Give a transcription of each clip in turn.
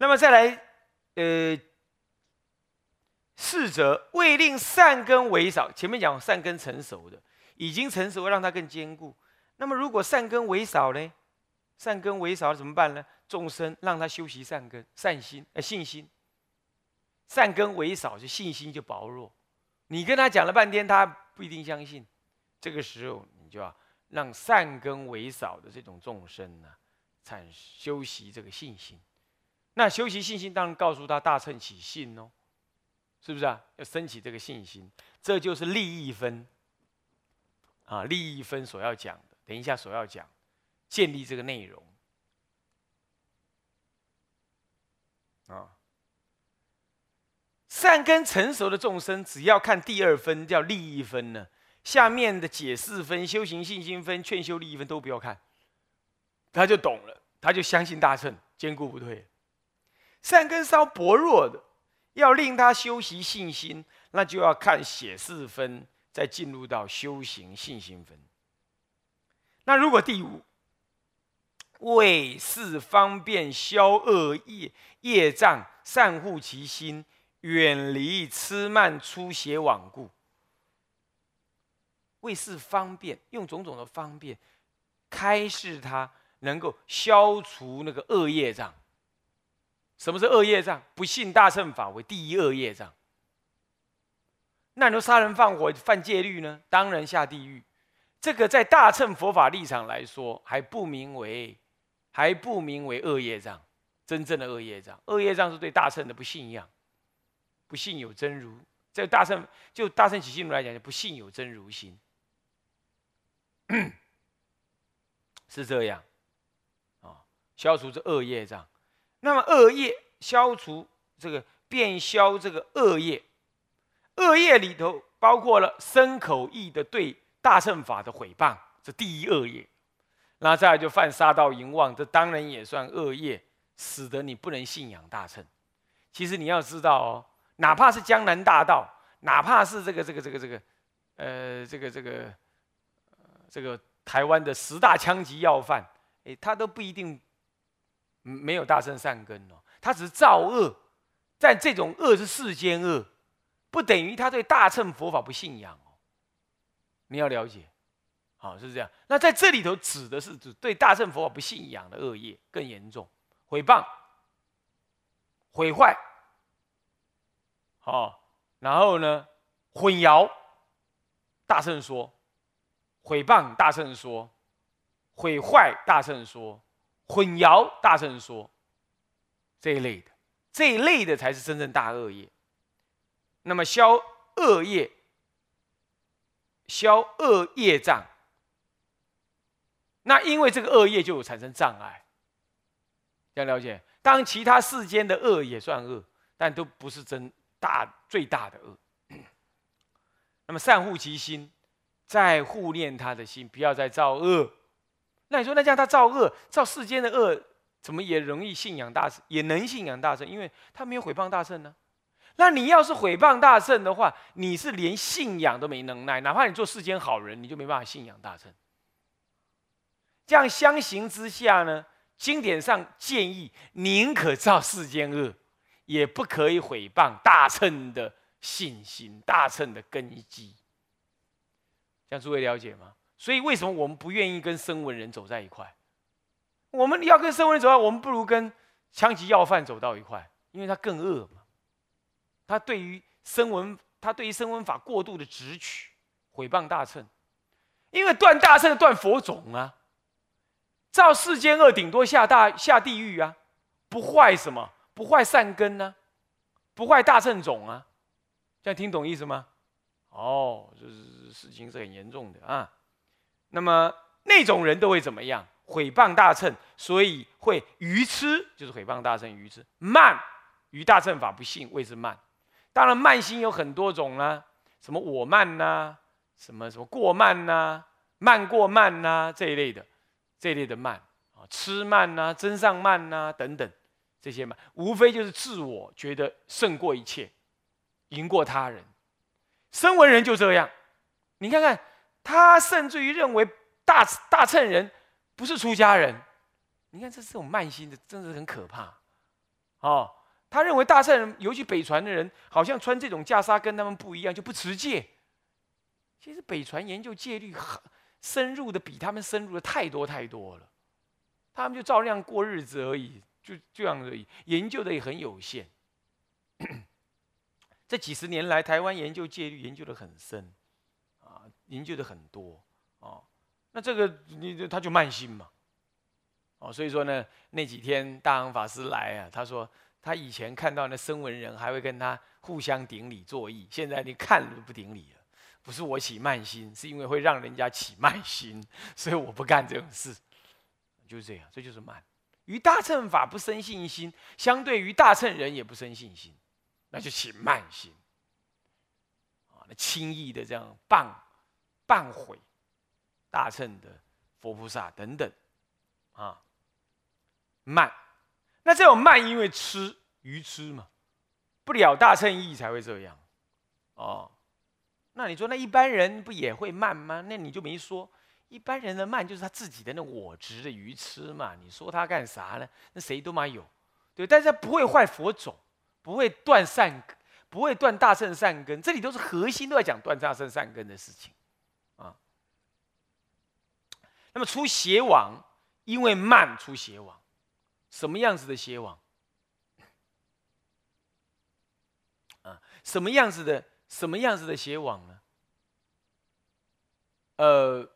那么再来，呃，四者未令善根为少。前面讲善根成熟的，已经成熟，让它更坚固。那么如果善根为少呢？善根为少怎么办呢？众生让他修习善根、善心、呃信心。善根为少，就信心就薄弱。你跟他讲了半天，他不一定相信。这个时候，你就要让善根为少的这种众生呢，产修习这个信心。那修习信心，当然告诉他大乘起信哦，是不是啊？要升起这个信心，这就是利益分啊，利益分所要讲的。等一下所要讲。建立这个内容啊，善根成熟的众生，只要看第二分叫利益分呢，下面的解释分、修行信心分、劝修利益分都不要看，他就懂了，他就相信大乘坚固不退。善根稍薄弱的，要令他修习信心，那就要看写四分，再进入到修行信心分。那如果第五。为是方便消恶业业障，善护其心，远离痴慢粗邪罔顾。为是方便，用种种的方便，开示他能够消除那个恶业障。什么是恶业障？不信大乘法为第一恶业障。那你说杀人放火犯戒律呢？当然下地狱。这个在大乘佛法立场来说，还不名为。还不名为恶业障，真正的恶业障，恶业障是对大乘的不信仰，不信有真如。在大乘就大乘起信如来讲，就不信有真如心，是这样啊。消除这恶业障，那么恶业消除这个便消这个恶业，恶业里头包括了身口意的对大乘法的毁谤，这第一恶业。那再来就犯杀盗淫妄，这当然也算恶业，使得你不能信仰大乘。其实你要知道哦，哪怕是江南大盗，哪怕是这个这个这个这个，呃，这个这个，这个台湾的十大枪击要犯，哎，他都不一定没有大乘善根哦，他只是造恶，但这种恶是世间恶，不等于他对大乘佛法不信仰哦。你要了解。好是这样，那在这里头指的是指对大乘佛法不信仰的恶业更严重，毁谤、毁坏，好，然后呢，混淆大乘说，毁谤大乘说，毁坏大乘说，混淆大乘说，这一类的，这一类的才是真正大恶业。那么消恶业，消恶业障。那因为这个恶业就有产生障碍，要了解。当其他世间的恶也算恶，但都不是真大最大的恶。那么善护其心，再护念他的心，不要再造恶。那你说，那这样他造恶，造世间的恶，怎么也容易信仰大圣，也能信仰大圣？因为他没有毁谤大圣呢。那你要是毁谤大圣的话，你是连信仰都没能耐，哪怕你做世间好人，你就没办法信仰大圣。这样相形之下呢，经典上建议宁可造世间恶，也不可以毁谤大乘的信心、大乘的根基。这样诸位了解吗？所以为什么我们不愿意跟声闻人走在一块？我们要跟声闻人走在，我们不如跟枪击要犯走到一块，因为他更恶嘛。他对于声闻，他对于声闻法过度的直取，毁谤大乘，因为断大乘断佛种啊。造世间恶，顶多下大下地狱啊，不坏什么？不坏善根呢？不坏大乘种啊？这样听懂意思吗？哦，这是事情是很严重的啊。那么那种人都会怎么样？毁谤大乘，所以会愚痴，就是毁谤大乘愚痴，慢于大乘法不信，谓之慢。当然慢心有很多种啦，什么我慢呐，什么什么过慢呐，慢过慢呐这一类的。这一类的慢啊，痴慢呐，真上慢呐，等等，这些慢，无非就是自我觉得胜过一切，赢过他人。声闻人就这样，你看看他，甚至于认为大大乘人不是出家人。你看这这种慢心的，真的很可怕哦，他认为大乘人，尤其北传的人，好像穿这种袈裟跟他们不一样，就不持戒。其实北传研究戒律很深入的，比他们深入的太多太多了。他们就照样过日子而已，就这样而已，研究的也很有限。这几十年来，台湾研究戒律研究的很深，研究的很多，哦，那这个你他就慢心嘛，哦，所以说呢，那几天大航法师来啊，他说他以前看到那声闻人还会跟他互相顶礼作揖，现在你看都不顶礼了，不是我起慢心，是因为会让人家起慢心，所以我不干这种事，就是这样，这就是慢。于大乘法不生信心，相对于大乘人也不生信心。那就起慢心啊！那轻易的这样谤半毁大乘的佛菩萨等等啊，慢。那这种慢，因为吃愚痴嘛，不了大乘意才会这样哦。那你说那一般人不也会慢吗？那你就没说一般人的慢就是他自己的那我执的愚痴嘛。你说他干啥呢？那谁都嘛有，对，但是他不会坏佛种。不会断善，不会断大圣善根，这里都是核心，都在讲断大圣善根的事情，那么出邪王，因为慢出邪王，什么样子的邪王？啊，什么样子的什么样子的邪王呢？呃，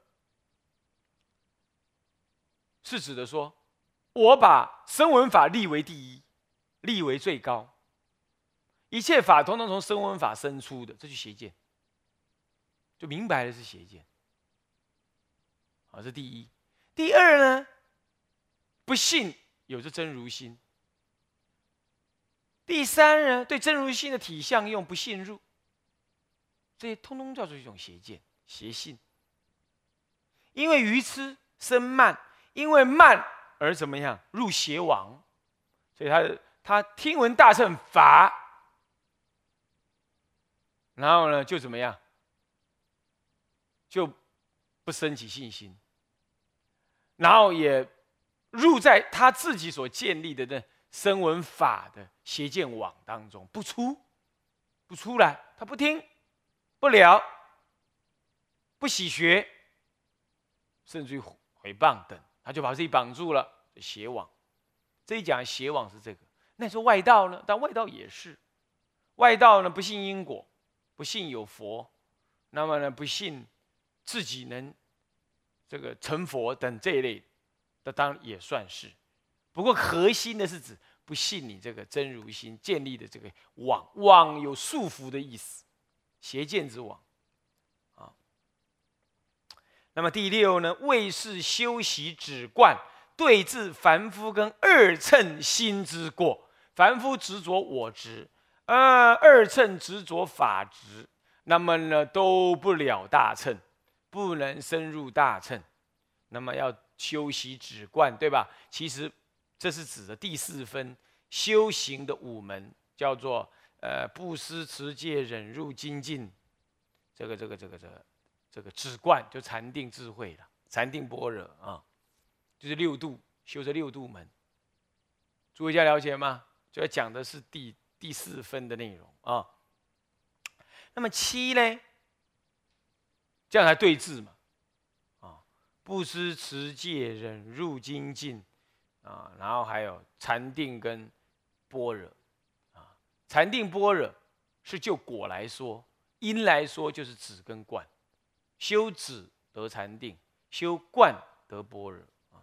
是指的说，我把声闻法立为第一，立为最高。一切法通通从声闻法生出的，这就邪见，就明白了是邪见。啊，这第一。第二呢，不信有着真如心。第三呢，对真如心的体相用不信入，这些通通叫做一种邪见、邪信。因为愚痴生慢，因为慢而怎么样入邪王，所以他他听闻大乘法。然后呢，就怎么样？就不升起信心，然后也入在他自己所建立的那声闻法的邪见网当中，不出，不出来，他不听，不了，不喜学，甚至于毁谤等，他就把自己绑住了邪网。这一讲邪网是这个，那说外道呢？但外道也是，外道呢不信因果。不信有佛，那么呢？不信自己能这个成佛等这一类的，当然也算是。不过核心的是指不信你这个真如心建立的这个网，网有束缚的意思，邪见之网啊。那么第六呢？为是修习止观，对治凡夫跟二乘心之过。凡夫执着我执。呃，二乘执着法执，那么呢，都不了大乘，不能深入大乘。那么要修习止观，对吧？其实这是指的第四分修行的五门，叫做呃布施、持戒、忍辱、精进。这个、这个、这个、这个、这个止观就禅定智慧了，禅定般若啊，就是六度修这六度门。诸位家了解吗？主要讲的是第。第四分的内容啊，那么七呢？这样来对峙嘛？啊，不施持戒忍辱精进啊，然后还有禅定跟般若啊。禅定般若是就果来说，因来说就是止跟观，修止得禅定，修观得般若啊。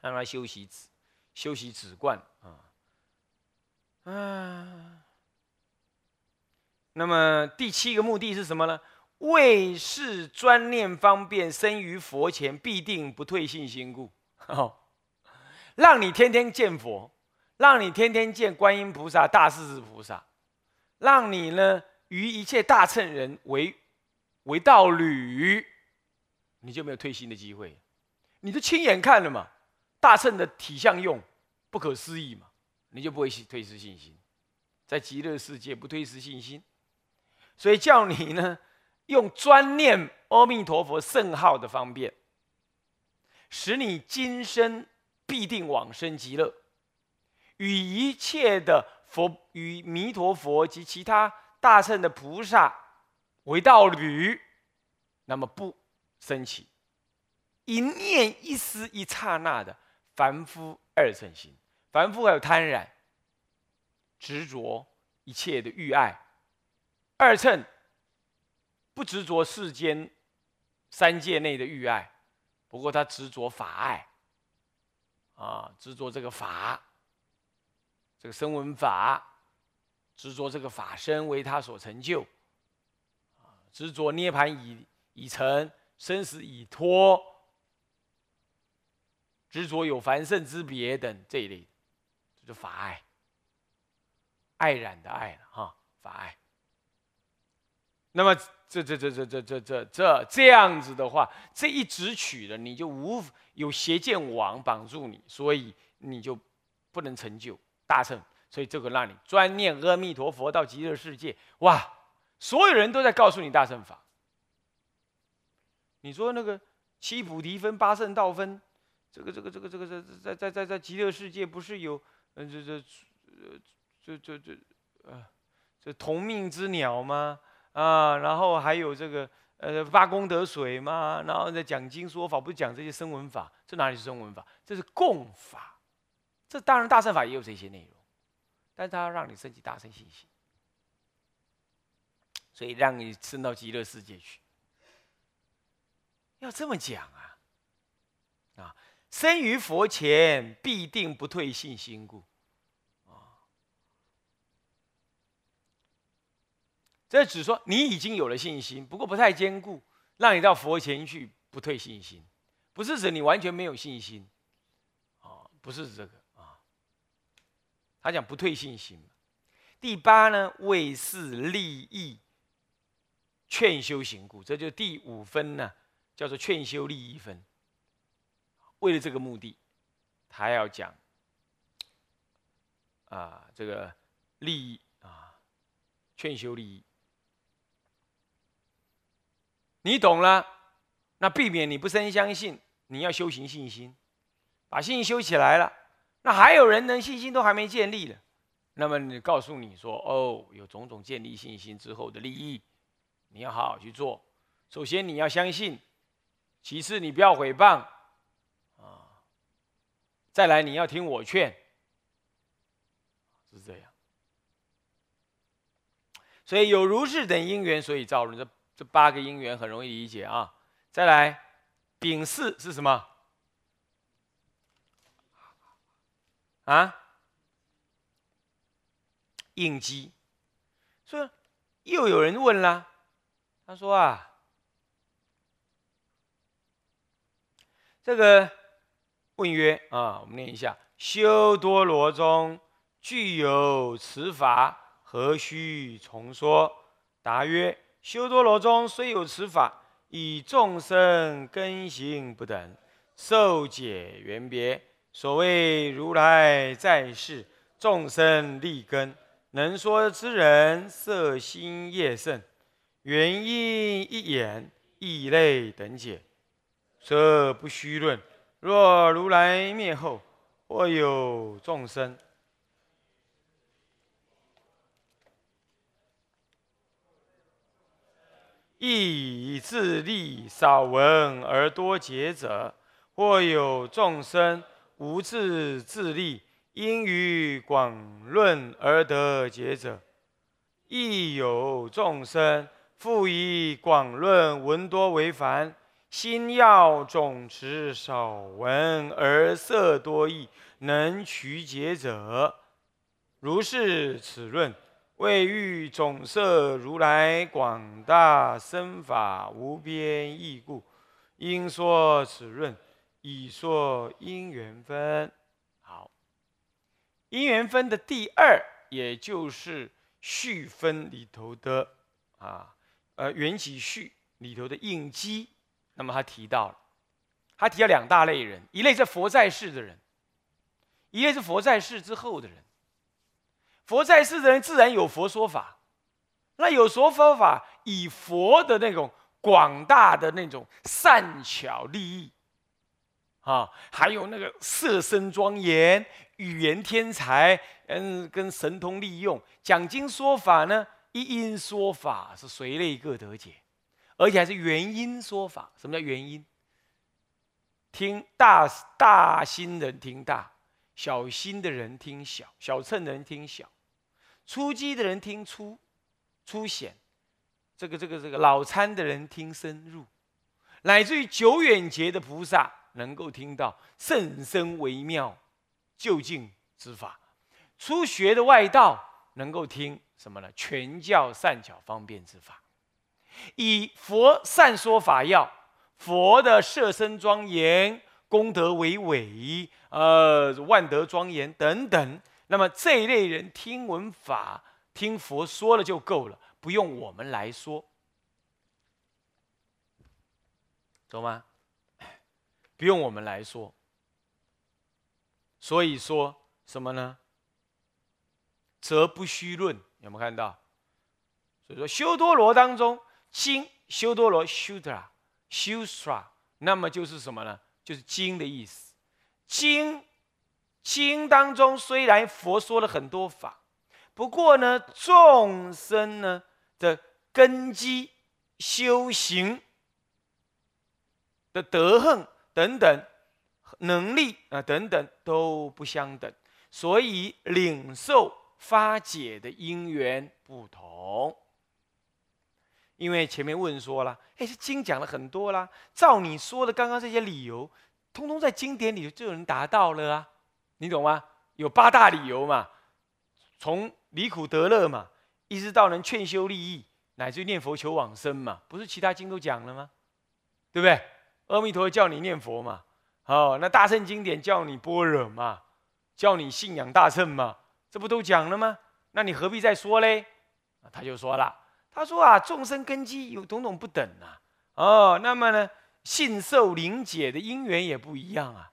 让他修习止，修习止观啊。啊，那么第七个目的是什么呢？为是专念方便，生于佛前必定不退信心故。哦，让你天天见佛，让你天天见观音菩萨、大势至菩萨，让你呢与一切大乘人为为道侣，你就没有退心的机会。你都亲眼看了嘛，大乘的体相用不可思议嘛。你就不会退失信心，在极乐世界不退失信心，所以叫你呢用专念阿弥陀佛圣号的方便，使你今生必定往生极乐，与一切的佛与弥陀佛及其他大乘的菩萨为道侣，那么不升起一念一丝一刹那的凡夫二乘心。凡夫还有贪婪、执着一切的欲爱；二乘不执着世间三界内的欲爱，不过他执着法爱。啊，执着这个法，这个声闻法，执着这个法身为他所成就，啊，执着涅盘已已成，生死已脱，执着有凡圣之别等这一类，这就法爱，爱染的爱了哈，法爱。那么这这这这这这这这这样子的话，这一直取了，你就无。有邪见网绑住你，所以你就不能成就大圣。所以这个让你专念阿弥陀佛到极乐世界，哇！所有人都在告诉你大圣法。你说那个七菩提分、八圣道分，这个、这个、这个、这个在在在在在极乐世界不是有嗯这这这这这呃这同命之鸟吗？啊，然后还有这个。呃，八功德水嘛，然后再讲经说法，不是讲这些声闻法，这哪里是声闻法？这是共法。这当然大乘法也有这些内容，但是它让你升起大乘信心，所以让你升到极乐世界去。要这么讲啊，啊，生于佛前必定不退信心故。这只说你已经有了信心，不过不太坚固，让你到佛前去不退信心，不是指你完全没有信心，啊，不是这个啊。他讲不退信心。第八呢，为是利益劝修行故，这就第五分呢，叫做劝修利益分。为了这个目的，他要讲啊，这个利益啊，劝修利益。你懂了，那避免你不生相信，你要修行信心，把信心修起来了。那还有人能，信心都还没建立了，那么你告诉你说，哦，有种种建立信心之后的利益，你要好好去做。首先你要相信，其次你不要诽谤，啊，再来你要听我劝，是这样。所以有如是等因缘，所以造人这。这八个因缘很容易理解啊！再来，丙巳是什么？啊？应激。所以又有人问了，他说啊，这个问曰啊，我们念一下：修多罗中具有此法，何须重说？答曰。修多罗中虽有此法，以众生根行不等，受解缘别。所谓如来在世，众生立根，能说之人色心业甚，缘因一言，异类等解，则不虚论。若如来灭后，或有众生。亦以自利少闻而多解者，或有众生无自自利，因于广论而得解者；亦有众生复以广论闻多为烦，心要总持少闻而色多义，能取解者。如是此论。为欲总摄如来广大身法无边义故，应说此论，以说因缘分。好，因缘分的第二，也就是序分里头的啊，呃，缘起序里头的应机。那么他提到了，他提到两大类人，一类是佛在世的人，一类是佛在世之后的人。佛在世的人自然有佛说法，那有说法，以佛的那种广大的那种善巧利益，啊，还有那个色身庄严、语言天才，嗯，跟神通利用。讲经说法呢，一因说法是随类各得解，而且还是原因说法。什么叫原因？听大大心人听大，小心的人听小，小乘人听小，初机的人听粗粗显，这个这个这个老参的人听深入，乃至于久远劫的菩萨能够听到甚深微妙究竟之法，初学的外道能够听什么呢？全教善巧方便之法，以佛善说法要。佛的色身庄严，功德为伟，呃，万德庄严等等。那么这一类人听闻法，听佛说了就够了，不用我们来说，懂吗？不用我们来说。所以说什么呢？则不虚论，有没有看到？所以说修多罗当中，经修多罗修的。修刷，那么就是什么呢？就是经的意思。经经当中虽然佛说了很多法，不过呢，众生呢的根基、修行的德行等等能力啊等等都不相等，所以领受发解的因缘不同。因为前面问说了，哎，这经讲了很多啦，照你说的刚刚这些理由，通通在经典里就有人达到了啊，你懂吗？有八大理由嘛，从离苦得乐嘛，一直到能劝修利益，乃至念佛求往生嘛，不是其他经都讲了吗？对不对？阿弥陀叫你念佛嘛，哦，那大乘经典叫你般若嘛，叫你信仰大乘嘛，这不都讲了吗？那你何必再说嘞？他就说了。他说啊，众生根基有种种不等啊，哦，那么呢，信受灵解的因缘也不一样啊。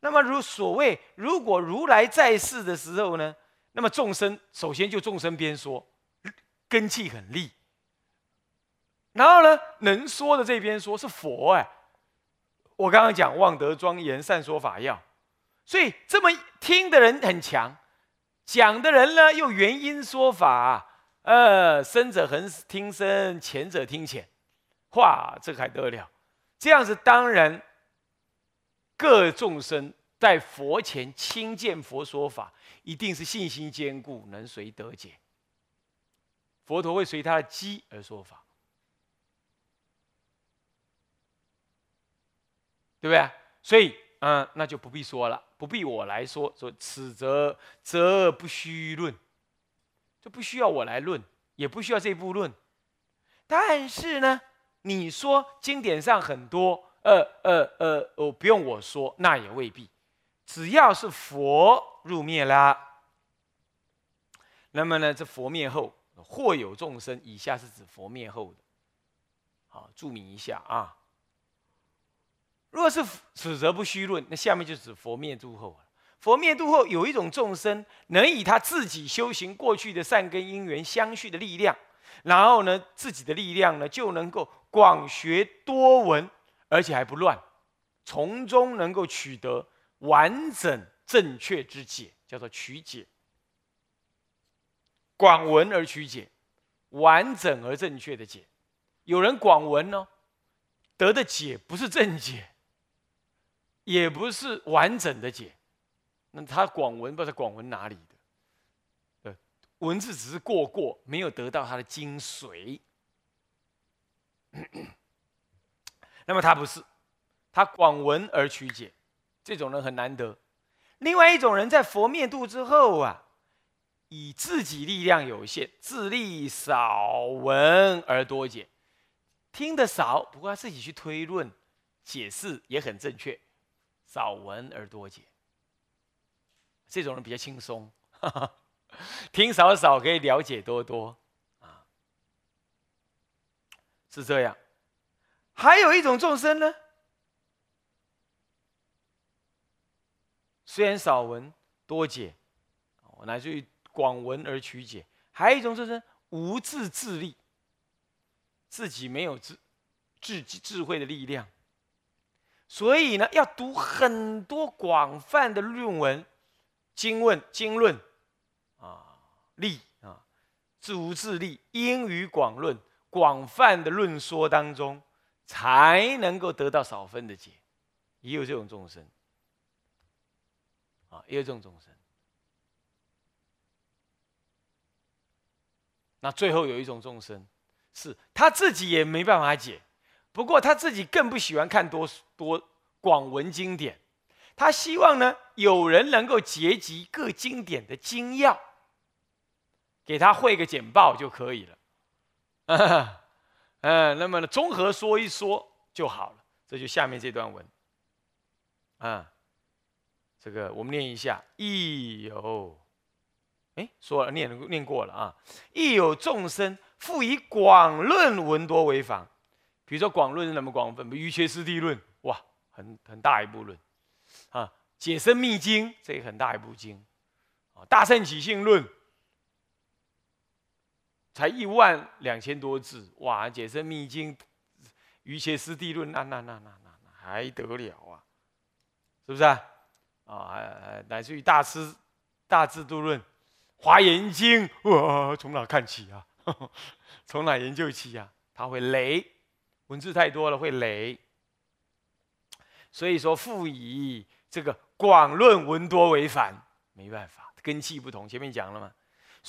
那么如所谓，如果如来在世的时候呢，那么众生首先就众生边说，根气很利。然后呢，能说的这边说是佛哎，我刚刚讲望德庄严善说法要，所以这么听的人很强，讲的人呢又原因说法。呃，深者恒听深，浅者听浅，哇，这还得了？这样子当然，各众生在佛前亲见佛说法，一定是信心坚固，能随得解。佛陀会随他的机而说法，对不对？所以，嗯，那就不必说了，不必我来说，说此则则不虚论。就不需要我来论，也不需要这部论。但是呢，你说经典上很多，呃呃呃，哦，不用我说，那也未必。只要是佛入灭啦，那么呢，这佛灭后或有众生，以下是指佛灭后的。好，注明一下啊。若是此则不虚论，那下面就指佛灭诸后。佛灭度后，有一种众生能以他自己修行过去的善根因缘相续的力量，然后呢，自己的力量呢就能够广学多闻，而且还不乱，从中能够取得完整正确之解，叫做取解。广闻而取解，完整而正确的解。有人广闻呢，得的解不是正解，也不是完整的解。那他广文不知道广文哪里的，呃，文字只是过过，没有得到他的精髓。那么他不是，他广闻而取解，这种人很难得。另外一种人在佛灭度之后啊，以自己力量有限，自力少闻而多解，听得少，不过他自己去推论解释也很正确，少闻而多解。这种人比较轻松，听少少可以了解多多啊，是这样。还有一种众生呢，虽然少闻多解，乃至于广闻而取解；还有一种众生无自自力，自己没有智智智慧的力量，所以呢，要读很多广泛的论文。经问经论啊，立啊，自无自立，因于广论，广泛的论说当中，才能够得到少分的解。也有这种众生啊，也有这种众生。那最后有一种众生，是他自己也没办法解，不过他自己更不喜欢看多多广文经典，他希望呢有人能够结集各经典的精要，给他汇个简报就可以了。嗯，那么呢综合说一说就好了。这就下面这段文。啊，这个我们念一下，亦有，哎，说了念念过了啊，亦有众生复以广论文多为法，比如说广论是那么广泛，瑜伽师地论，哇，很很大一部论，啊，解生密经这也很大一部经，啊，大圣起信论才一万两千多字，哇，解释密经，瑜伽师地论，那那那那那还得了啊？是不是啊？啊，乃至于大师大智度论、华严经，哇，从哪看起啊？从哪研究起呀？他会累，文字太多了会累。所以说，复以这个广论文多为繁，没办法，根气不同。前面讲了嘛，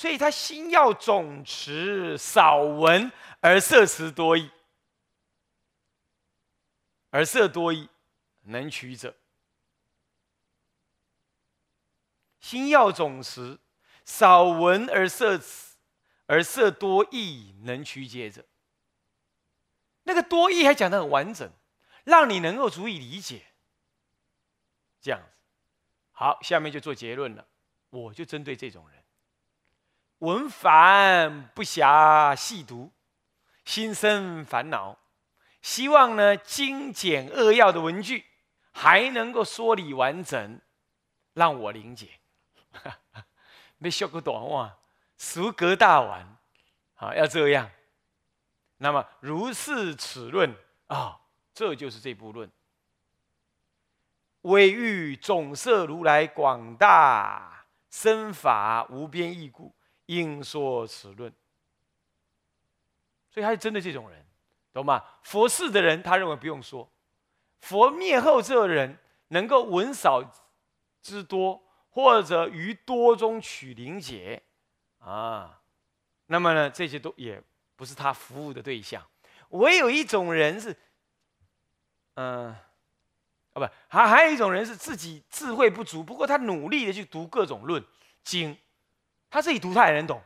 所以他心要总持少文而色词多义，而色多义能取者。心要总持，少闻而色词，而色多义，能取解者。那个多义还讲得很完整，让你能够足以理解。这样子，好，下面就做结论了。我就针对这种人，文繁不暇细读，心生烦恼，希望呢精简扼要的文句，还能够说理完整，让我理解。没学过短话，俗格大完，好要这样。那么如是此论啊，这就是这部论。唯欲总摄如来广大身法无边义故，应说此论。所以他是针对这种人，懂吗？佛事的人，他认为不用说；佛灭后这人，能够闻少之多。或者于多中取灵解，啊，那么呢，这些都也不是他服务的对象。唯有一种人是，嗯，啊不，还还有一种人是自己智慧不足，不过他努力的去读各种论经，他自己读他也能懂，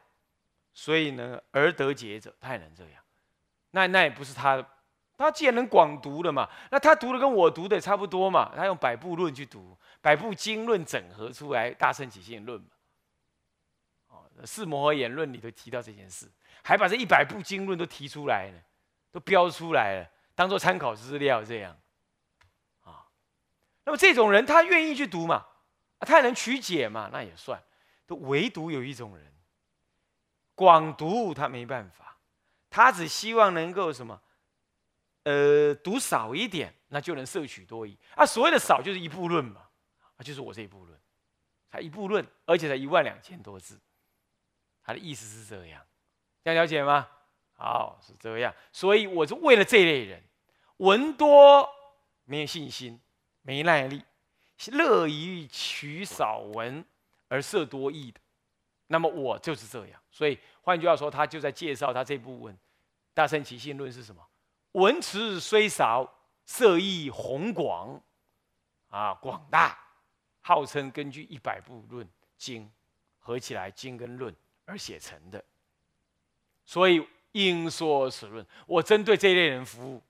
所以呢，而得解者他也能这样。那那也不是他，他既然能广读了嘛，那他读的跟我读的也差不多嘛，他用百部论去读。百部经论整合出来《大圣起信论》嘛，哦，《四摩诃言论》里头提到这件事，还把这一百部经论都提出来了，都标出来了，当做参考资料这样，啊，那么这种人他愿意去读嘛，他也能取解嘛，那也算，都唯独有一种人，广读他没办法，他只希望能够什么，呃，读少一点，那就能摄取多一啊，所谓的少就是一部论嘛。啊，就是我这一部论，才一部论，而且才一万两千多字，他的意思是这样，这样了解吗？好，是这样，所以我是为了这类人，文多没有信心，没耐力，乐于取少文而色多义的，那么我就是这样。所以换句话说，他就在介绍他这部分《大圣起信论》是什么？文词虽少，色义宏广，啊，广大。号称根据一百部论经合起来经跟论而写成的，所以应说此论。我针对这一类人服务，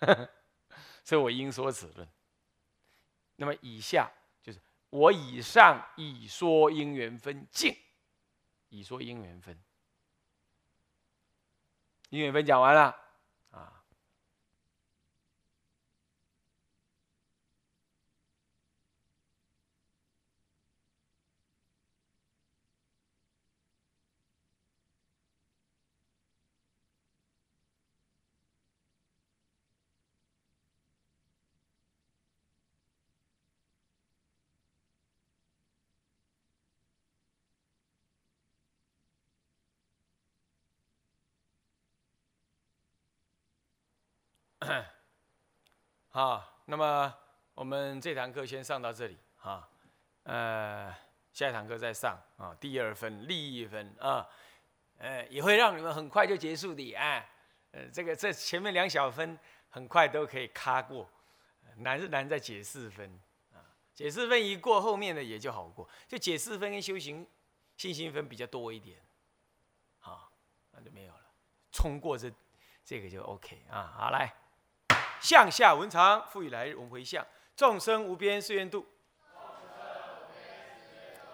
所以我应说此论。那么以下我以上已说因缘分尽，已说因缘分，因缘分讲完了。好，那么我们这堂课先上到这里。啊，呃，下一堂课再上。啊，第二分利益分。啊，呃，也会让你们很快就结束的啊，呃，这个这前面两小分很快都可以卡过，难是难在解释分。啊，解释分一过，后面的也就好过，就解释分跟修行信心分比较多一点，好，那就没有了，冲过这。这个就 OK 啊，好来，向下文长，复以来日，我们回向，众生无边誓愿度，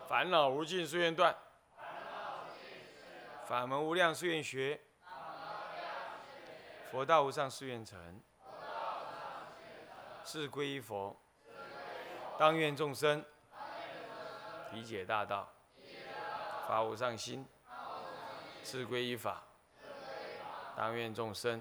烦恼无尽誓愿断，法门无量誓愿学，佛道无上誓愿成，是归依佛，当愿众生。理解大道，法无上心，是归依法。当愿众生。